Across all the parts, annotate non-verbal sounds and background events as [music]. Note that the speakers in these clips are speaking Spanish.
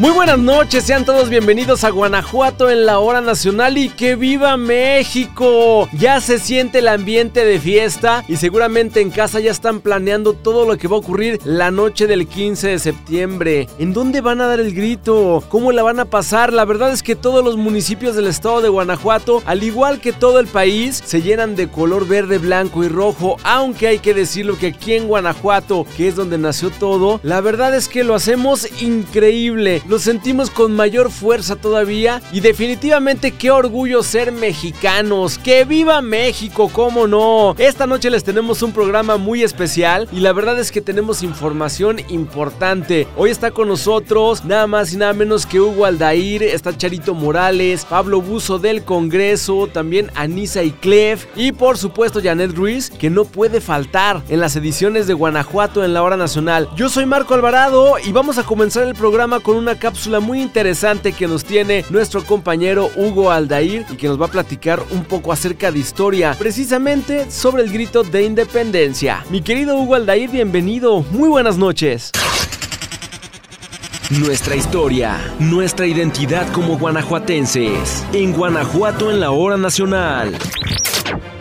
Muy buenas noches, sean todos bienvenidos a Guanajuato en la hora nacional y que viva México. Ya se siente el ambiente de fiesta y seguramente en casa ya están planeando todo lo que va a ocurrir la noche del 15 de septiembre. ¿En dónde van a dar el grito? ¿Cómo la van a pasar? La verdad es que todos los municipios del estado de Guanajuato, al igual que todo el país, se llenan de color verde, blanco y rojo, aunque hay que decirlo que aquí en Guanajuato, que es donde nació todo, la verdad es que lo hacemos increíble lo sentimos con mayor fuerza todavía y definitivamente qué orgullo ser mexicanos. ¡Que viva México! ¿Cómo no? Esta noche les tenemos un programa muy especial y la verdad es que tenemos información importante. Hoy está con nosotros nada más y nada menos que Hugo Aldair, está Charito Morales, Pablo Buzo del Congreso, también Anisa y Clef y por supuesto Janet Ruiz, que no puede faltar en las ediciones de Guanajuato en la hora nacional. Yo soy Marco Alvarado y vamos a comenzar el programa con una cápsula muy interesante que nos tiene nuestro compañero Hugo Aldair y que nos va a platicar un poco acerca de historia, precisamente sobre el grito de independencia. Mi querido Hugo Aldair, bienvenido. Muy buenas noches. Nuestra historia, nuestra identidad como guanajuatenses. En Guanajuato en la hora nacional.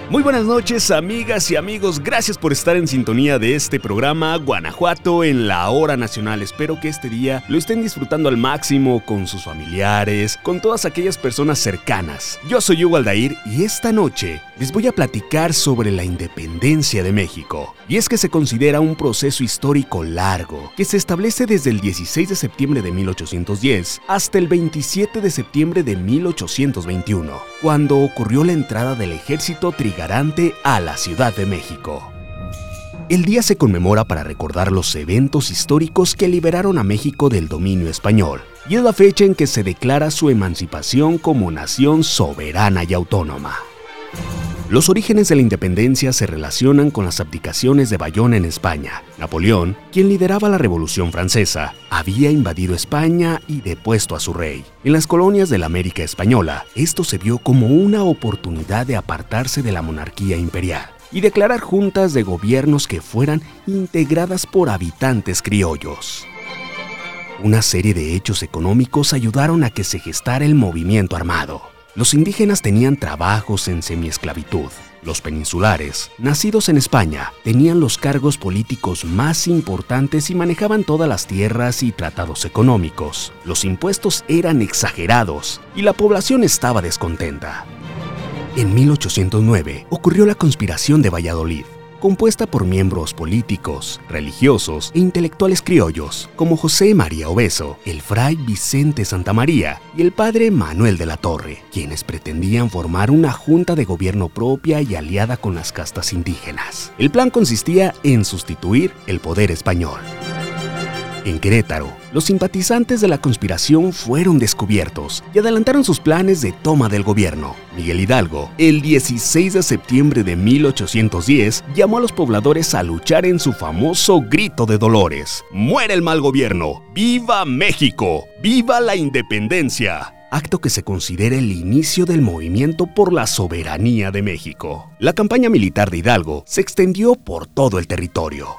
Muy buenas noches amigas y amigos, gracias por estar en sintonía de este programa Guanajuato en la hora nacional. Espero que este día lo estén disfrutando al máximo con sus familiares, con todas aquellas personas cercanas. Yo soy Hugo Aldair y esta noche les voy a platicar sobre la independencia de México. Y es que se considera un proceso histórico largo, que se establece desde el 16 de septiembre de 1810 hasta el 27 de septiembre de 1821, cuando ocurrió la entrada del ejército trigarante a la Ciudad de México. El día se conmemora para recordar los eventos históricos que liberaron a México del dominio español, y es la fecha en que se declara su emancipación como nación soberana y autónoma. Los orígenes de la independencia se relacionan con las abdicaciones de Bayón en España. Napoleón, quien lideraba la Revolución Francesa, había invadido España y depuesto a su rey. En las colonias de la América Española, esto se vio como una oportunidad de apartarse de la monarquía imperial y declarar juntas de gobiernos que fueran integradas por habitantes criollos. Una serie de hechos económicos ayudaron a que se gestara el movimiento armado. Los indígenas tenían trabajos en semiesclavitud. Los peninsulares, nacidos en España, tenían los cargos políticos más importantes y manejaban todas las tierras y tratados económicos. Los impuestos eran exagerados y la población estaba descontenta. En 1809 ocurrió la conspiración de Valladolid, compuesta por miembros políticos, religiosos e intelectuales criollos, como José María Obeso, el fray Vicente Santa María y el padre Manuel de la Torre, quienes pretendían formar una junta de gobierno propia y aliada con las castas indígenas. El plan consistía en sustituir el poder español. En Querétaro, los simpatizantes de la conspiración fueron descubiertos y adelantaron sus planes de toma del gobierno. Miguel Hidalgo, el 16 de septiembre de 1810, llamó a los pobladores a luchar en su famoso grito de dolores. ¡Muere el mal gobierno! ¡Viva México! ¡Viva la independencia! acto que se considera el inicio del movimiento por la soberanía de México. La campaña militar de Hidalgo se extendió por todo el territorio.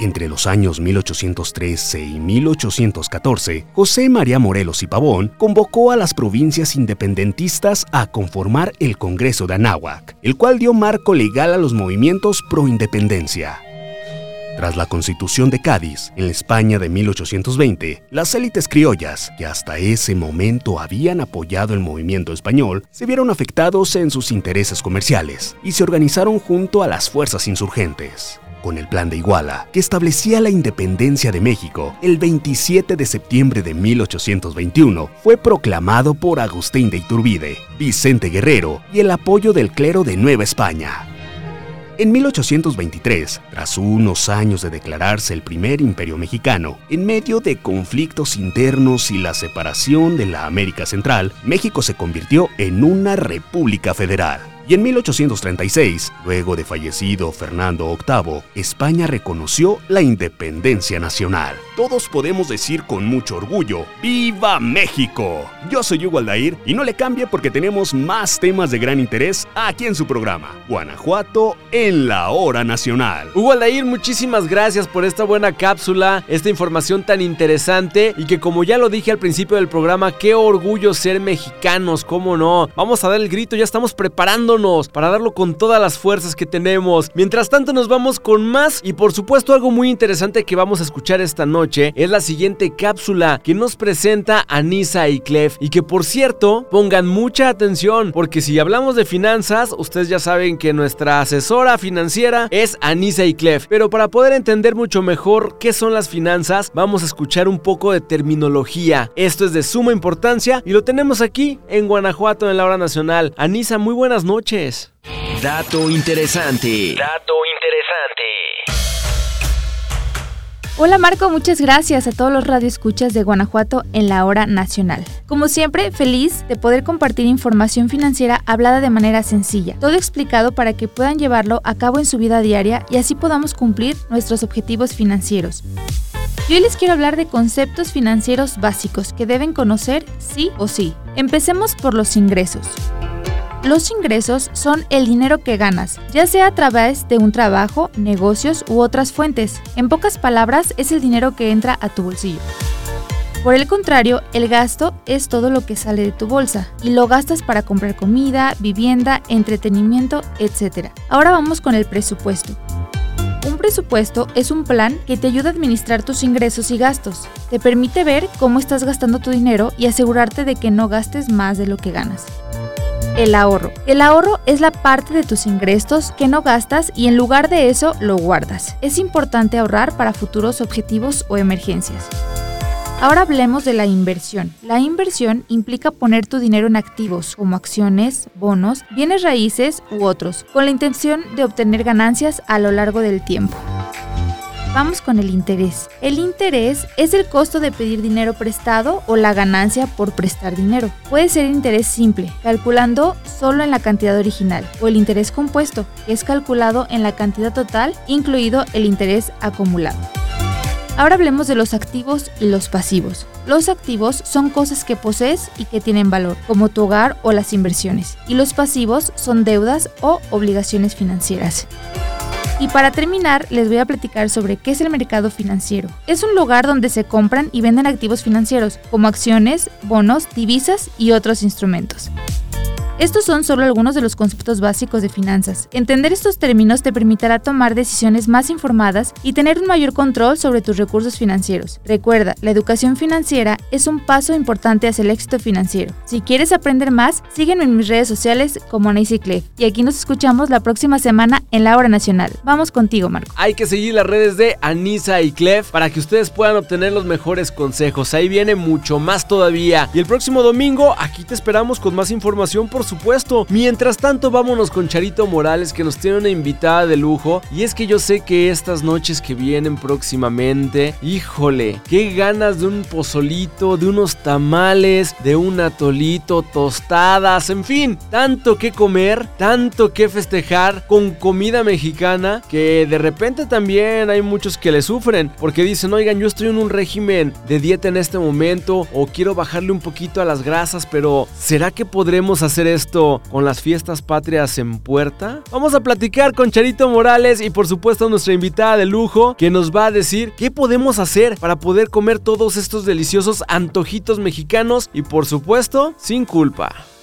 Entre los años 1813 y 1814, José María Morelos y Pavón convocó a las provincias independentistas a conformar el Congreso de Anáhuac, el cual dio marco legal a los movimientos pro independencia. Tras la Constitución de Cádiz, en la España de 1820, las élites criollas, que hasta ese momento habían apoyado el movimiento español, se vieron afectados en sus intereses comerciales y se organizaron junto a las fuerzas insurgentes con el Plan de Iguala, que establecía la independencia de México, el 27 de septiembre de 1821, fue proclamado por Agustín de Iturbide, Vicente Guerrero y el apoyo del clero de Nueva España. En 1823, tras unos años de declararse el primer imperio mexicano, en medio de conflictos internos y la separación de la América Central, México se convirtió en una república federal. Y en 1836, luego de fallecido Fernando VIII, España reconoció la independencia nacional. Todos podemos decir con mucho orgullo, ¡Viva México! Yo soy Hugo Aldair y no le cambie porque tenemos más temas de gran interés aquí en su programa, Guanajuato en la hora nacional. Hugo Aldair, muchísimas gracias por esta buena cápsula, esta información tan interesante y que como ya lo dije al principio del programa, qué orgullo ser mexicanos, cómo no. Vamos a dar el grito, ya estamos preparándonos para darlo con todas las fuerzas que tenemos. Mientras tanto nos vamos con más y por supuesto algo muy interesante que vamos a escuchar esta noche es la siguiente cápsula que nos presenta Anisa y Clef y que por cierto pongan mucha atención porque si hablamos de finanzas ustedes ya saben que nuestra asesora financiera es Anisa y Clef pero para poder entender mucho mejor qué son las finanzas vamos a escuchar un poco de terminología esto es de suma importancia y lo tenemos aquí en Guanajuato en la hora nacional Anisa muy buenas noches Dato interesante. Dato interesante. Hola Marco, muchas gracias a todos los radioescuchas de Guanajuato en la hora nacional. Como siempre, feliz de poder compartir información financiera hablada de manera sencilla, todo explicado para que puedan llevarlo a cabo en su vida diaria y así podamos cumplir nuestros objetivos financieros. Yo hoy les quiero hablar de conceptos financieros básicos que deben conocer sí o sí. Empecemos por los ingresos. Los ingresos son el dinero que ganas, ya sea a través de un trabajo, negocios u otras fuentes. En pocas palabras, es el dinero que entra a tu bolsillo. Por el contrario, el gasto es todo lo que sale de tu bolsa y lo gastas para comprar comida, vivienda, entretenimiento, etc. Ahora vamos con el presupuesto. Un presupuesto es un plan que te ayuda a administrar tus ingresos y gastos. Te permite ver cómo estás gastando tu dinero y asegurarte de que no gastes más de lo que ganas. El ahorro. El ahorro es la parte de tus ingresos que no gastas y en lugar de eso lo guardas. Es importante ahorrar para futuros objetivos o emergencias. Ahora hablemos de la inversión. La inversión implica poner tu dinero en activos como acciones, bonos, bienes raíces u otros, con la intención de obtener ganancias a lo largo del tiempo. Vamos con el interés. El interés es el costo de pedir dinero prestado o la ganancia por prestar dinero. Puede ser interés simple, calculando solo en la cantidad original, o el interés compuesto, que es calculado en la cantidad total, incluido el interés acumulado. Ahora hablemos de los activos y los pasivos. Los activos son cosas que posees y que tienen valor, como tu hogar o las inversiones, y los pasivos son deudas o obligaciones financieras. Y para terminar, les voy a platicar sobre qué es el mercado financiero. Es un lugar donde se compran y venden activos financieros, como acciones, bonos, divisas y otros instrumentos. Estos son solo algunos de los conceptos básicos de finanzas. Entender estos términos te permitirá tomar decisiones más informadas y tener un mayor control sobre tus recursos financieros. Recuerda, la educación financiera es un paso importante hacia el éxito financiero. Si quieres aprender más, sígueme en mis redes sociales como Nancy Clef. Y aquí nos escuchamos la próxima semana en la hora nacional. Vamos contigo, Marco. Hay que seguir las redes de Anisa y Clef para que ustedes puedan obtener los mejores consejos. Ahí viene mucho más todavía. Y el próximo domingo aquí te esperamos con más información por supuesto. Mientras tanto, vámonos con Charito Morales, que nos tiene una invitada de lujo. Y es que yo sé que estas noches que vienen próximamente, híjole, qué ganas de un pozolito, de unos tamales, de un atolito, tostadas, en fin, tanto que comer, tanto que festejar con comida mexicana, que de repente también hay muchos que le sufren, porque dicen, oigan, yo estoy en un régimen de dieta en este momento, o quiero bajarle un poquito a las grasas, pero ¿será que podremos hacer esto con las fiestas patrias en puerta? Vamos a platicar con Charito Morales y por supuesto nuestra invitada de lujo que nos va a decir qué podemos hacer para poder comer todos estos deliciosos antojitos mexicanos y por supuesto sin culpa.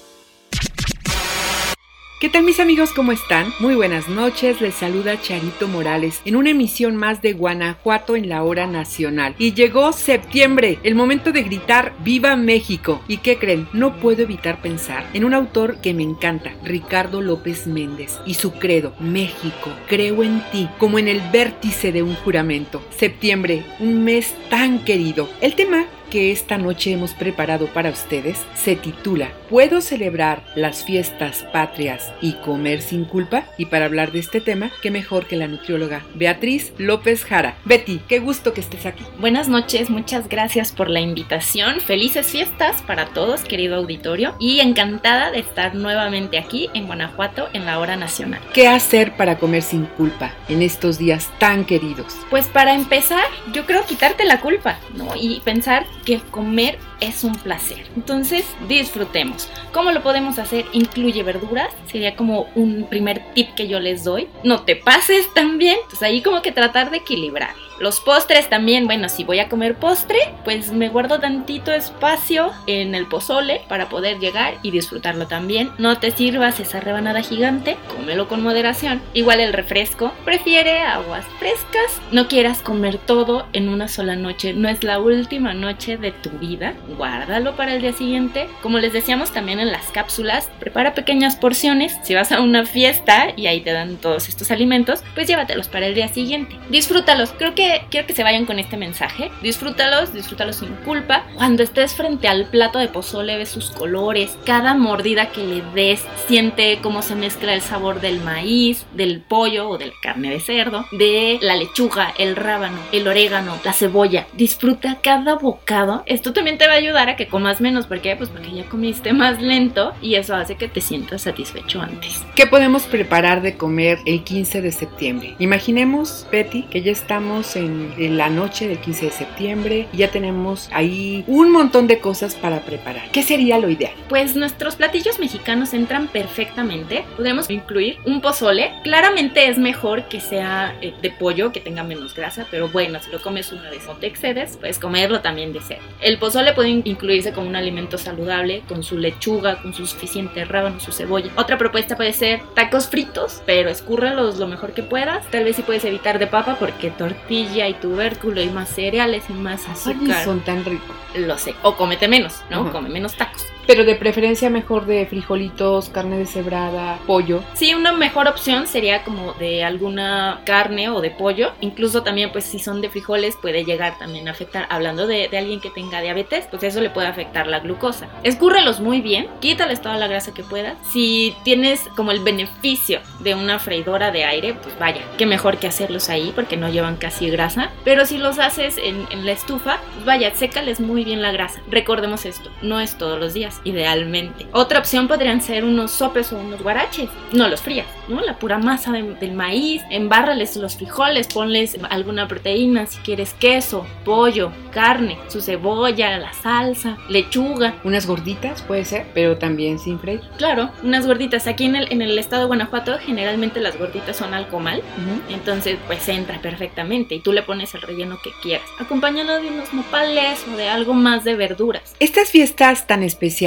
¿Qué tal mis amigos? ¿Cómo están? Muy buenas noches, les saluda Charito Morales en una emisión más de Guanajuato en la hora nacional. Y llegó septiembre, el momento de gritar ¡Viva México! ¿Y qué creen? No puedo evitar pensar en un autor que me encanta, Ricardo López Méndez, y su credo, México, creo en ti, como en el vértice de un juramento. Septiembre, un mes tan querido. El tema que esta noche hemos preparado para ustedes se titula ¿Puedo celebrar las fiestas patrias y comer sin culpa? Y para hablar de este tema, qué mejor que la nutrióloga Beatriz López Jara. Betty, qué gusto que estés aquí. Buenas noches, muchas gracias por la invitación. Felices fiestas para todos, querido auditorio, y encantada de estar nuevamente aquí en Guanajuato en la hora nacional. ¿Qué hacer para comer sin culpa en estos días tan queridos? Pues para empezar, yo creo quitarte la culpa, ¿no? Y pensar que comer es un placer. Entonces, disfrutemos. ¿Cómo lo podemos hacer? Incluye verduras. Sería como un primer tip que yo les doy. No te pases también. Entonces ahí como que tratar de equilibrar. Los postres también, bueno, si voy a comer postre, pues me guardo tantito espacio en el pozole para poder llegar y disfrutarlo también. No te sirvas esa rebanada gigante, cómelo con moderación. Igual el refresco, prefiere aguas frescas. No quieras comer todo en una sola noche, no es la última noche de tu vida. Guárdalo para el día siguiente. Como les decíamos también en las cápsulas, prepara pequeñas porciones. Si vas a una fiesta y ahí te dan todos estos alimentos, pues llévatelos para el día siguiente. Disfrútalos. Creo que quiero que se vayan con este mensaje. Disfrútalos, disfrútalos sin culpa. Cuando estés frente al plato de pozole, ves sus colores. Cada mordida que le des, siente cómo se mezcla el sabor del maíz, del pollo o de la carne de cerdo, de la lechuga, el rábano, el orégano, la cebolla. Disfruta cada bocado. Esto también te va a ayudar a que comas menos. ¿Por qué? Pues porque ya comiste más lento y eso hace que te sientas satisfecho antes. ¿Qué podemos preparar de comer el 15 de septiembre? Imaginemos, Betty, que ya estamos en en, la noche del 15 de septiembre ya tenemos ahí un montón de cosas para preparar. ¿Qué sería lo ideal? Pues nuestros platillos mexicanos entran perfectamente. Podemos incluir un pozole. Claramente es mejor que sea eh, de pollo, que tenga menos grasa, pero bueno, si lo comes una vez o te excedes, puedes comerlo también de cerdo. El pozole puede incluirse como un alimento saludable, con su lechuga, con su suficiente rábano, su cebolla. Otra propuesta puede ser tacos fritos, pero escúrralos lo mejor que puedas. Tal vez si puedes evitar de papa porque tortilla y tubérculo y más cereales y más azúcar. son tan ricos. Lo sé. O comete menos, ¿no? Come menos tacos. Pero de preferencia mejor de frijolitos, carne deshebrada, pollo. Sí, una mejor opción sería como de alguna carne o de pollo. Incluso también, pues si son de frijoles, puede llegar también a afectar. Hablando de, alguien que tenga diabetes, pues eso le puede afectar la glucosa. Escúrrelos muy bien, quítales toda la grasa que puedas. Si tienes como el beneficio de una freidora de aire, pues vaya, qué mejor que hacerlos ahí porque no llevan casi grasa. Pero si los haces en, en la estufa, pues vaya, sécales muy bien la grasa. Recordemos esto, no es todos los días idealmente. Otra opción podrían ser unos sopes o unos guaraches. No los frías, ¿no? La pura masa del maíz, embárrales los frijoles, ponles alguna proteína, si quieres queso, pollo, carne, su cebolla, la salsa, lechuga. Unas gorditas puede ser, pero también sin freír. Claro, unas gorditas. Aquí en el, en el estado de Guanajuato generalmente las gorditas son al comal, entonces pues entra perfectamente y tú le pones el relleno que quieras, acompañado de unos nopales o de algo más de verduras. Estas fiestas tan especiales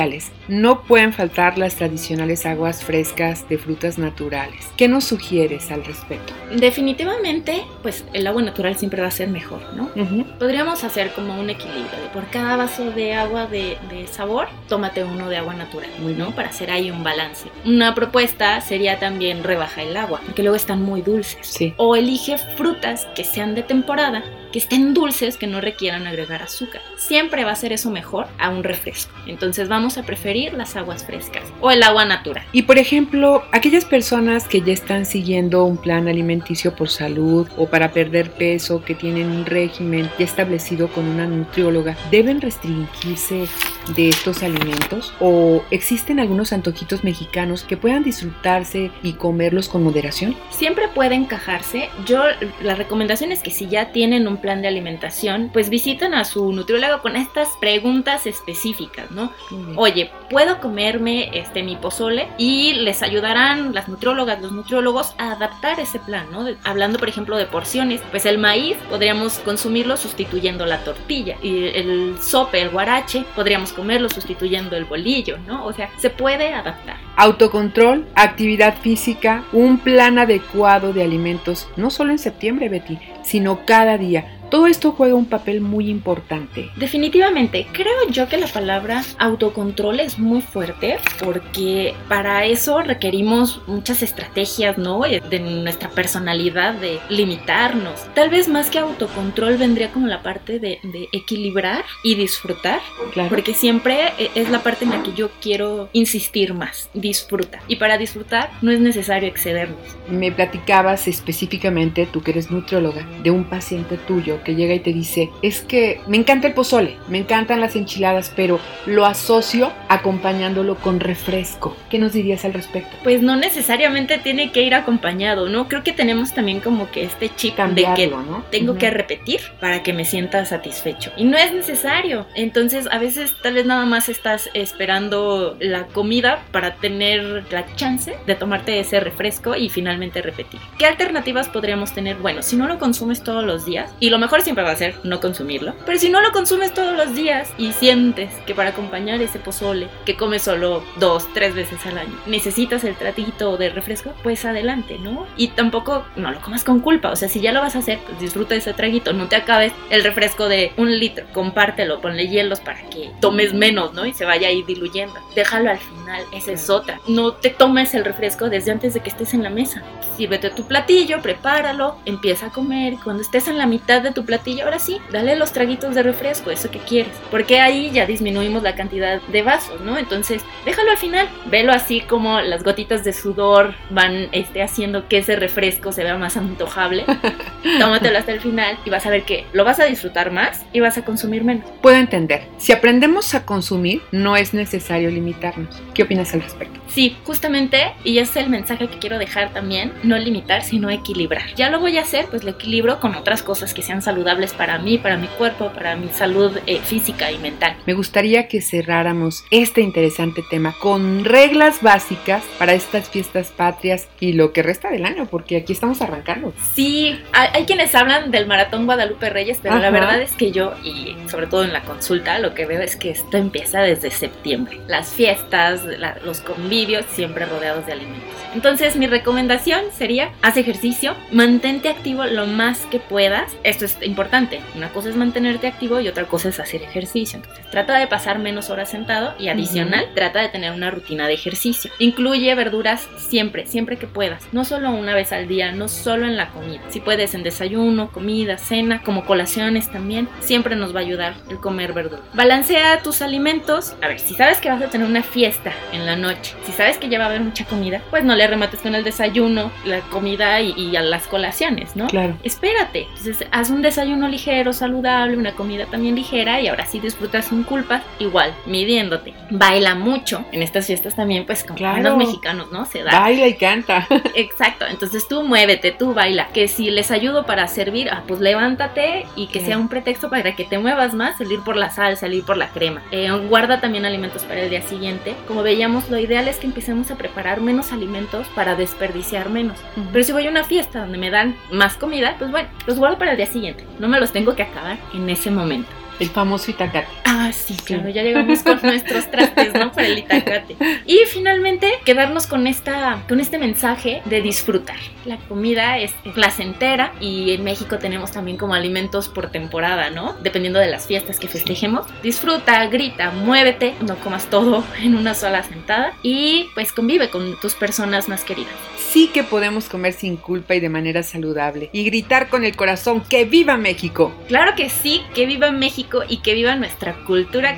no pueden faltar las tradicionales aguas frescas de frutas naturales. ¿Qué nos sugieres al respecto? Definitivamente, pues el agua natural siempre va a ser mejor, ¿no? Podríamos hacer como un equilibrio de por cada vaso de agua de, sabor, tómate uno de agua natural, ¿no? Para hacer ahí un balance. Una propuesta sería también rebaja el agua, porque luego están muy dulces. Sí. O elige frutas que sean de temporada que estén dulces, que no requieran agregar azúcar. Siempre va a ser eso mejor a un refresco. Entonces vamos a preferir las aguas frescas o el agua natural. Y por ejemplo, aquellas personas que ya están siguiendo un plan alimenticio por salud o para perder peso, que tienen un régimen ya establecido con una nutrióloga, ¿deben restringirse de estos alimentos? ¿O existen algunos antojitos mexicanos que puedan disfrutarse y comerlos con moderación? Siempre puede encajarse. Yo, la recomendación es que si ya tienen un plan de alimentación, pues visitan a su nutriólogo con estas preguntas específicas, ¿no? Oye, ¿puedo comerme este mi pozole? Y les ayudarán las nutriólogas, los nutriólogos a adaptar ese plan, ¿no? hablando, por ejemplo, de porciones, pues el maíz podríamos consumirlo sustituyendo la tortilla y el sope, el guarache, podríamos comerlo sustituyendo el bolillo, ¿no? O sea, se puede adaptar. Autocontrol, actividad física, un plan adecuado de alimentos, no solo en septiembre, Betty, sino cada día todo esto juega un papel muy importante. Definitivamente, creo yo que la palabra autocontrol es muy fuerte porque para eso requerimos muchas estrategias, ¿no? De nuestra personalidad, de limitarnos. Tal vez más que autocontrol vendría como la parte de, equilibrar y disfrutar. Claro. Porque siempre e, es la parte en la que yo quiero insistir más. Disfruta. Y para disfrutar no es necesario excedernos. Me platicabas específicamente, tú que eres nutrióloga, de un paciente tuyo que llega y te dice, es que me encanta el pozole, me encantan las enchiladas, pero lo asocio acompañándolo con refresco. ¿Qué nos dirías al respecto? Pues no necesariamente tiene que ir acompañado, ¿no? Creo que tenemos también como que este chip de que ¿no? tengo que repetir para que me sienta satisfecho. Y no es necesario. Entonces, a veces tal vez nada más estás esperando la comida para tener la chance de tomarte ese refresco y finalmente repetir. ¿Qué alternativas podríamos tener? Bueno, si no lo consumes todos los días, y lo mejor siempre va a ser no consumirlo, pero si no lo consumes todos los días y sientes que para acompañar ese pozole que comes solo dos, tres veces al año, necesitas el tratito de refresco, pues adelante, ¿no? Y tampoco no lo comas con culpa, o sea, si ya lo vas a hacer, pues disfruta ese traguito, no te acabes el refresco de un litro, compártelo, ponle hielos para que tomes menos, ¿no? Y se vaya ahí diluyendo. Déjalo al final, esa es otra. No te tomes el refresco desde antes de que estés en la mesa. Sírvete tu platillo, prepáralo, empieza a comer. Cuando estés en la mitad de tu platillo, ahora sí, dale los traguitos de refresco, eso que quieres. Porque ahí ya disminuimos la cantidad de vasos, ¿no? Entonces, déjalo al final. Velo así como las gotitas de sudor van este, haciendo que ese refresco se vea más antojable. [laughs] Tómatelo hasta el final y vas a ver que lo vas a disfrutar más y vas a consumir menos. Puedo entender. Si aprendemos a consumir, no es necesario limitarnos. ¿Qué opinas al respecto? Sí, justamente, y es el mensaje que quiero dejar también, no limitar, sino equilibrar. Ya lo voy a hacer, pues lo equilibro con otras cosas que sean saludables para mí, para mi cuerpo, para mi salud eh, física y mental. Me gustaría que cerráramos este interesante tema con reglas básicas para estas fiestas patrias y lo que resta del año, porque aquí estamos arrancando. Sí, hay, quienes hablan del maratón Guadalupe Reyes, pero la verdad es que yo, y sobre todo en la consulta, lo que veo es que esto empieza desde septiembre. Las fiestas, los convivios, siempre rodeados de alimentos. Entonces mi recomendación sería, haz ejercicio, mantente activo lo más que puedas. Esto es importante. Una cosa es mantenerte activo y otra cosa es hacer ejercicio. Entonces trata de pasar menos horas sentado y adicional, trata de tener una rutina de ejercicio. Incluye verduras siempre, siempre que puedas. No solo una vez al día, no solo en la comida. Si puedes en desayuno, comida, cena, como colaciones también, siempre nos va a ayudar el comer verdura. Balancea tus alimentos. A ver, si sabes que vas a tener una fiesta en la noche, si sabes que ya va a haber mucha comida, pues no le remates con el desayuno, la comida y, a las colaciones, ¿no? Claro. Espérate. Entonces, haz un desayuno ligero, saludable, una comida también ligera y ahora sí disfrutas sin culpas, igual, midiéndote. Baila mucho. En estas fiestas también, pues, como los mexicanos, ¿no? Se da. Baila y canta. [laughs] Exacto. Entonces, tú muévete, tú baila. Que si les ayudo para servir, ah, pues levántate y que sea un pretexto para que te muevas más, salir por la sal, salir por la crema. Eh, guarda también alimentos para el día siguiente. Como veíamos, lo ideal es que empecemos a preparar menos alimentos para desperdiciar menos. Pero si voy a una fiesta donde me dan más comida, pues bueno, los guardo para el día siguiente. No me los tengo que acabar en ese momento. El famoso itacate. Ah, sí, claro, ya llegamos con [laughs] nuestros trastes, ¿no? Para el itacate. Y finalmente, quedarnos con, esta, con este mensaje de disfrutar. La comida es placentera y en México tenemos también como alimentos por temporada, ¿no? Dependiendo de las fiestas que festejemos. Disfruta, grita, muévete, no comas todo [laughs] en una sola sentada y pues convive con tus personas más queridas. Sí que podemos comer sin culpa y de manera saludable y gritar con el corazón que viva México. Claro que sí, que viva México y que viva nuestra cultura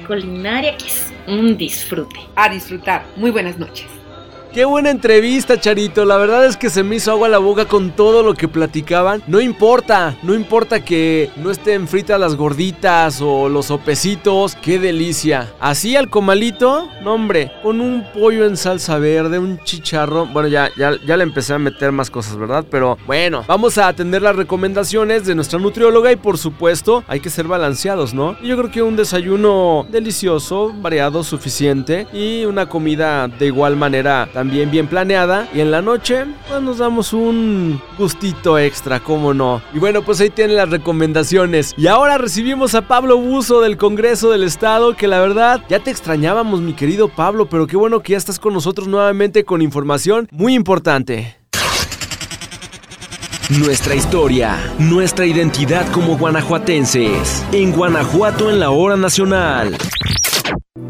culinaria que es un disfrute. A disfrutar. Muy buenas noches. Qué buena entrevista, Charito. La verdad es que se me hizo agua la boca con todo lo que platicaban. No importa, no importa que no estén fritas las gorditas o los sopecitos. Qué delicia. Así al comalito, no hombre, con un pollo en salsa verde, un chicharro. Bueno, ya, ya, ya le empecé a meter más cosas, ¿verdad? Pero bueno, vamos a atender las recomendaciones de nuestra nutrióloga y por supuesto hay que ser balanceados, ¿no? yo creo que un desayuno delicioso, variado, suficiente y una comida de igual manera también bien bien planeada y en la noche pues nos damos un gustito extra, cómo no. Y bueno, pues ahí tienen las recomendaciones. Y ahora recibimos a Pablo Buzo del Congreso del Estado, que la verdad ya te extrañábamos mi querido Pablo, pero qué bueno que ya estás con nosotros nuevamente con información muy importante. Nuestra historia, nuestra identidad como guanajuatenses. En Guanajuato en la hora nacional.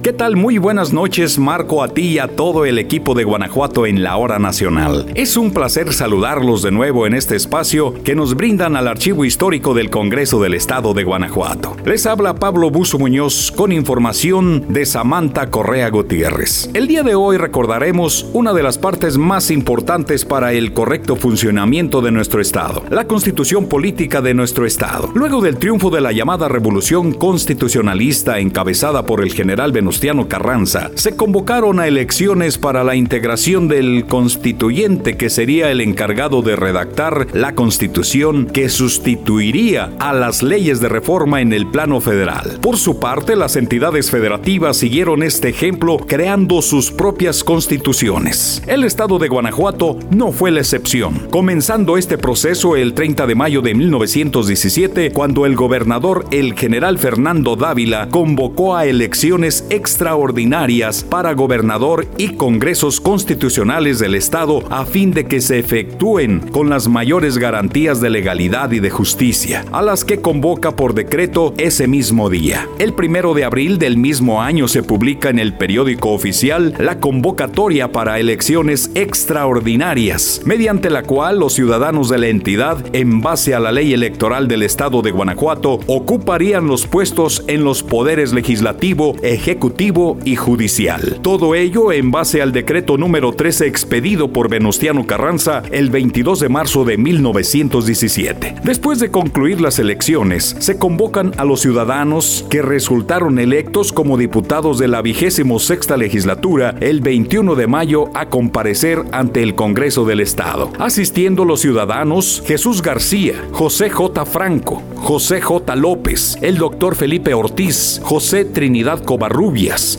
¿Qué tal? Muy buenas noches, Marco, a ti y a todo el equipo de Guanajuato en la hora nacional. Es un placer saludarlos de nuevo en este espacio que nos brindan al Archivo Histórico del Congreso del Estado de Guanajuato. Les habla Pablo Buzo Muñoz con información de Samantha Correa Gutiérrez. El día de hoy recordaremos una de las partes más importantes para el correcto funcionamiento de nuestro Estado, la constitución política de nuestro Estado. Luego del triunfo de la llamada Revolución Constitucionalista encabezada por el general Venustiano Carranza, se convocaron a elecciones para la integración del constituyente que sería el encargado de redactar la constitución que sustituiría a las leyes de reforma en el plano federal. Por su parte, las entidades federativas siguieron este ejemplo creando sus propias constituciones. El estado de Guanajuato no fue la excepción, comenzando este proceso el 30 de mayo de 1917, cuando el gobernador, el general Fernando Dávila, convocó a elecciones extraordinarias para gobernador y congresos constitucionales del Estado a fin de que se efectúen con las mayores garantías de legalidad y de justicia, a las que convoca por decreto ese mismo día. El primero de abril del mismo año se publica en el periódico oficial la convocatoria para elecciones extraordinarias, mediante la cual los ciudadanos de la entidad, en base a la ley electoral del Estado de Guanajuato, ocuparían los puestos en los poderes legislativo, ejecutivo, y judicial. Todo ello en base al decreto número 13 expedido por Venustiano Carranza el 22 de marzo de 1917. Después de concluir las elecciones, se convocan a los ciudadanos que resultaron electos como diputados de la vigésimo sexta legislatura el 21 de mayo a comparecer ante el Congreso del Estado. Asistiendo los ciudadanos Jesús García, José J. Franco, José J. López, el doctor Felipe Ortiz, José Trinidad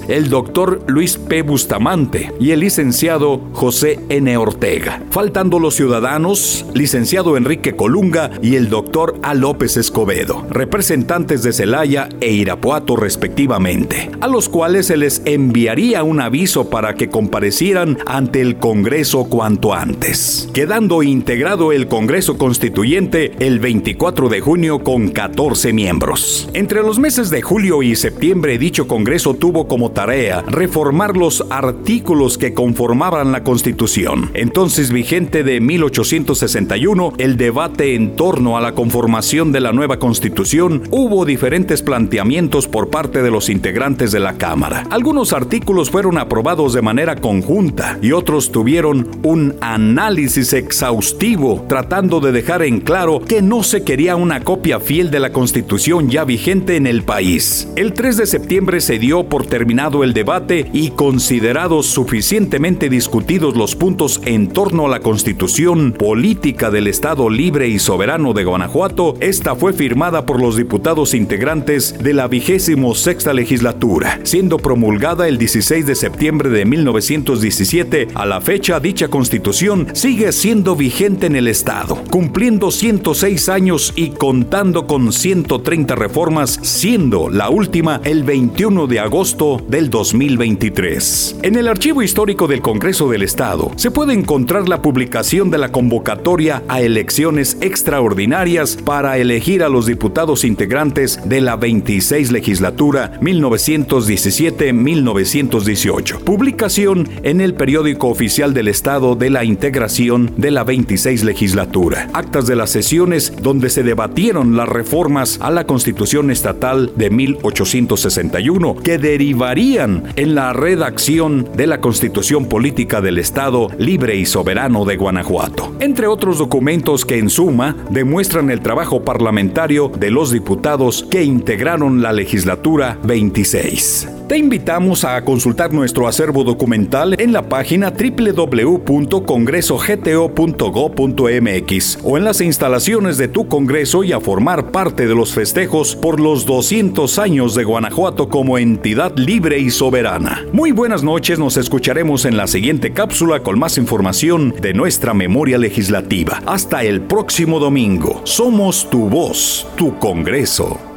El doctor Luis P. Bustamante y el licenciado José N. Ortega. Faltando los ciudadanos, licenciado Enrique Colunga y el doctor A. López Escobedo, representantes de Celaya e Irapuato respectivamente, a los cuales se les enviaría un aviso para que comparecieran ante el Congreso cuanto antes, quedando integrado el Congreso Constituyente el 24 de junio con 14 miembros. Entre los meses de julio y septiembre dicho Congreso tuvo como tarea reformar los artículos que conformaban la Constitución. Entonces vigente de 1861, el debate en torno a la conformación de la nueva Constitución hubo diferentes planteamientos por parte de los integrantes de la Cámara. Algunos artículos fueron aprobados de manera conjunta y otros tuvieron un análisis exhaustivo tratando de dejar en claro que no se quería una copia fiel de la Constitución ya vigente en el país. El 3 de septiembre se dio por terminado el debate y considerados suficientemente discutidos los puntos en torno a la constitución política del Estado libre y soberano de Guanajuato, esta fue firmada por los diputados integrantes de la vigésimo sexta legislatura, siendo promulgada el 16 de septiembre de 1917. A la fecha, dicha constitución sigue siendo vigente en el Estado, cumpliendo 106 años y contando con 130 reformas, siendo la última el 21 de agosto del 2023. En el Archivo Histórico del Congreso del Estado se puede encontrar la publicación de la convocatoria a elecciones extraordinarias para elegir a los diputados integrantes de la 26 legislatura 1917-1918. Publicación en el periódico oficial del Estado de la integración de la 26 legislatura. Actas de las sesiones donde se debatieron las reformas a la Constitución Estatal de 1861 que derivarían en la redacción de la Constitución Política del Estado Libre y Soberano de Guanajuato, entre otros documentos que en suma demuestran el trabajo parlamentario de los diputados que integraron la legislatura 26. Te invitamos a consultar nuestro acervo documental en la página www.congresogto.go.mx o en las instalaciones de tu Congreso y a formar parte de los festejos por los 200 años de Guanajuato como entidad libre y soberana. Muy buenas noches, nos escucharemos en la siguiente cápsula con más información de nuestra memoria legislativa. Hasta el próximo domingo. Somos tu voz, tu Congreso.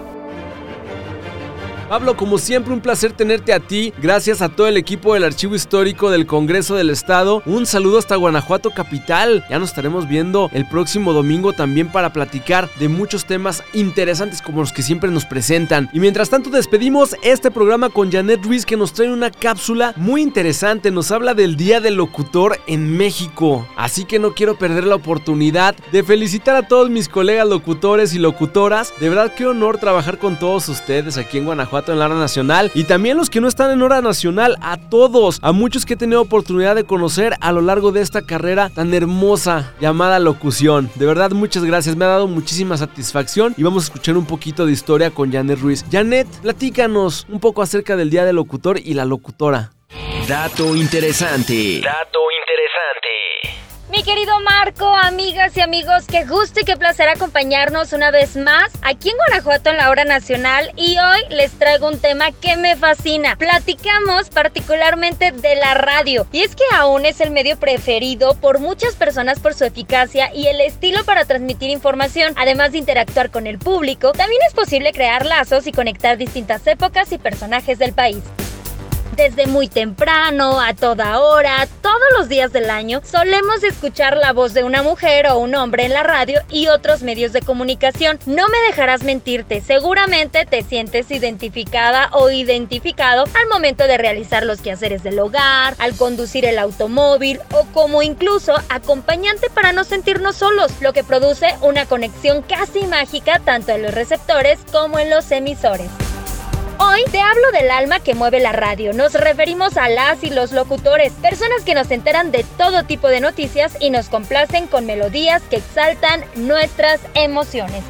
Pablo, como siempre, un placer tenerte a ti. Gracias a todo el equipo del Archivo Histórico del Congreso del Estado. Un saludo hasta Guanajuato Capital. Ya nos estaremos viendo el próximo domingo también para platicar de muchos temas interesantes como los que siempre nos presentan. Y mientras tanto despedimos este programa con Janet Ruiz que nos trae una cápsula muy interesante. Nos habla del Día del Locutor en México. Así que no quiero perder la oportunidad de felicitar a todos mis colegas locutores y locutoras. De verdad qué honor trabajar con todos ustedes aquí en Guanajuato en la hora nacional. Y también los que no están en hora nacional, a todos, a muchos que he tenido oportunidad de conocer a lo largo de esta carrera tan hermosa llamada locución. De verdad muchas gracias, me ha dado muchísima satisfacción y vamos a escuchar un poquito de historia con Janet Ruiz. Janet, platícanos un poco acerca del Día del Locutor y la locutora. Dato interesante. Dato interesante. Mi querido Marco, amigas y amigos, qué gusto y qué placer acompañarnos una vez más aquí en Guanajuato en la hora nacional y hoy les traigo un tema que me fascina. Platicamos particularmente de la radio y es que aún es el medio preferido por muchas personas por su eficacia y el estilo para transmitir información, además de interactuar con el público. También es posible crear lazos y conectar distintas épocas y personajes del país desde muy temprano, a toda hora, todos los días del año, solemos escuchar la voz de una mujer o un hombre en la radio y otros medios de comunicación. No me dejarás mentirte, seguramente te sientes identificada o identificado al momento de realizar los quehaceres del hogar, al conducir el automóvil o como incluso acompañante para no sentirnos solos, lo que produce una conexión casi mágica tanto en los receptores como en los emisores. Hoy te hablo del alma que mueve la radio. Nos referimos a las y los locutores, personas que nos enteran de todo tipo de noticias y nos complacen con melodías que exaltan nuestras emociones.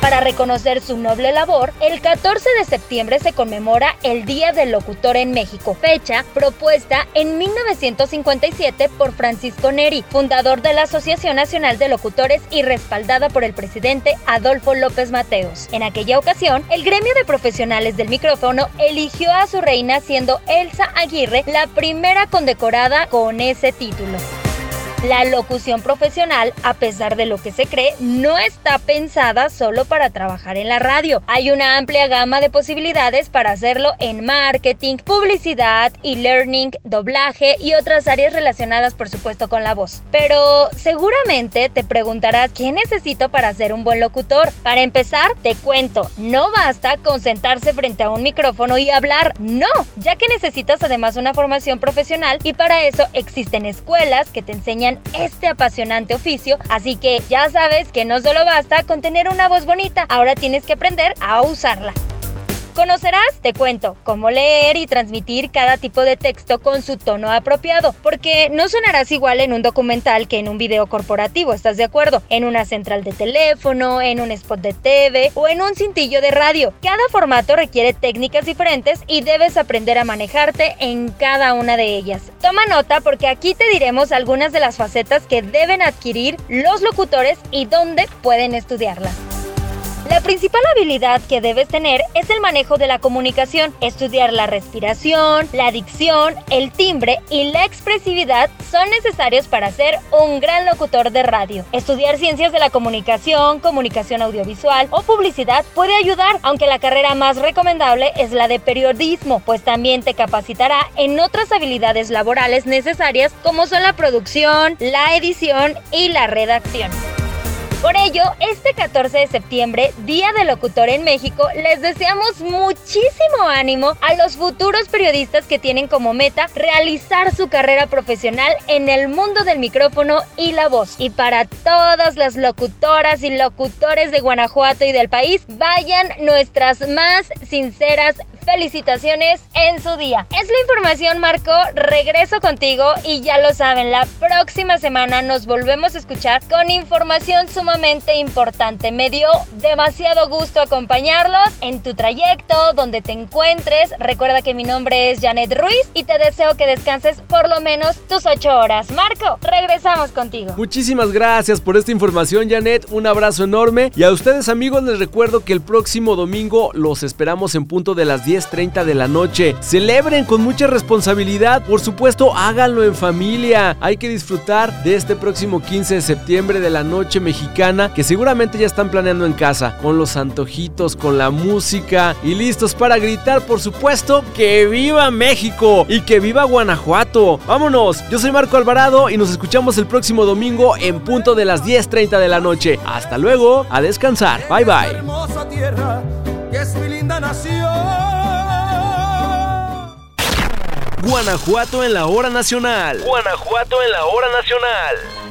Para reconocer su noble labor, el 14 de septiembre se conmemora el Día del Locutor en México, fecha propuesta en 1957 por Francisco Neri, fundador de la Asociación Nacional de Locutores y respaldada por el presidente Adolfo López Mateos. En aquella ocasión, el gremio de profesionales del micrófono eligió a su reina siendo Elsa Aguirre la primera condecorada con ese título. La locución profesional, a pesar de lo que se cree, no está pensada solo para trabajar en la radio. Hay una amplia gama de posibilidades para hacerlo en marketing, publicidad, e-learning, doblaje y otras áreas relacionadas por supuesto con la voz. Pero seguramente te preguntarás qué necesito para ser un buen locutor. Para empezar, te cuento, no basta con sentarse frente a un micrófono y hablar, no, ya que necesitas además una formación profesional y para eso existen escuelas que te enseñan este apasionante oficio, así que ya sabes que no solo basta con tener una voz bonita, ahora tienes que aprender a usarla. Conocerás, te cuento, cómo leer y transmitir cada tipo de texto con su tono apropiado, porque no sonarás igual en un documental que en un video corporativo, ¿estás de acuerdo? En una central de teléfono, en un spot de TV o en un cintillo de radio. Cada formato requiere técnicas diferentes y debes aprender a manejarte en cada una de ellas. Toma nota porque aquí te diremos algunas de las facetas que deben adquirir los locutores y dónde pueden estudiarlas. La principal habilidad que debes tener es el manejo de la comunicación. Estudiar la respiración, la dicción, el timbre y la expresividad son necesarios para ser un gran locutor de radio. Estudiar ciencias de la comunicación, comunicación audiovisual o publicidad puede ayudar, aunque la carrera más recomendable es la de periodismo, pues también te capacitará en otras habilidades laborales necesarias como son la producción, la edición y la redacción. Por ello, este 14 de septiembre, Día del Locutor en México, les deseamos muchísimo ánimo a los futuros periodistas que tienen como meta realizar su carrera profesional en el mundo del micrófono y la voz. Y para todas las locutoras y locutores de Guanajuato y del país, vayan nuestras más sinceras felicitaciones en su día. Es la información, Marco. Regreso contigo y ya lo saben, la próxima semana nos volvemos a escuchar con información sumamente importante. Me dio demasiado gusto acompañarlos en tu trayecto, donde te encuentres. Recuerda que mi nombre es Janet Ruiz y te deseo que descanses por lo menos tus ocho horas. Marco, regresamos contigo. Muchísimas gracias por esta información, Janet. Un abrazo enorme. Y a ustedes, amigos, les recuerdo que el próximo domingo los esperamos en punto de las 10 10.30 de la noche. Celebren con mucha responsabilidad, por supuesto háganlo en familia. Hay que disfrutar de este próximo 15 de septiembre de la noche mexicana que seguramente ya están planeando en casa, con los antojitos, con la música y listos para gritar, por supuesto, que viva México y que viva Guanajuato. Vámonos, yo soy Marco Alvarado y nos escuchamos el próximo domingo en punto de las 10.30 de la noche. Hasta luego, a descansar. Bye bye. Hermosa tierra, que es mi linda nación. Guanajuato en la hora nacional. Guanajuato en la hora nacional.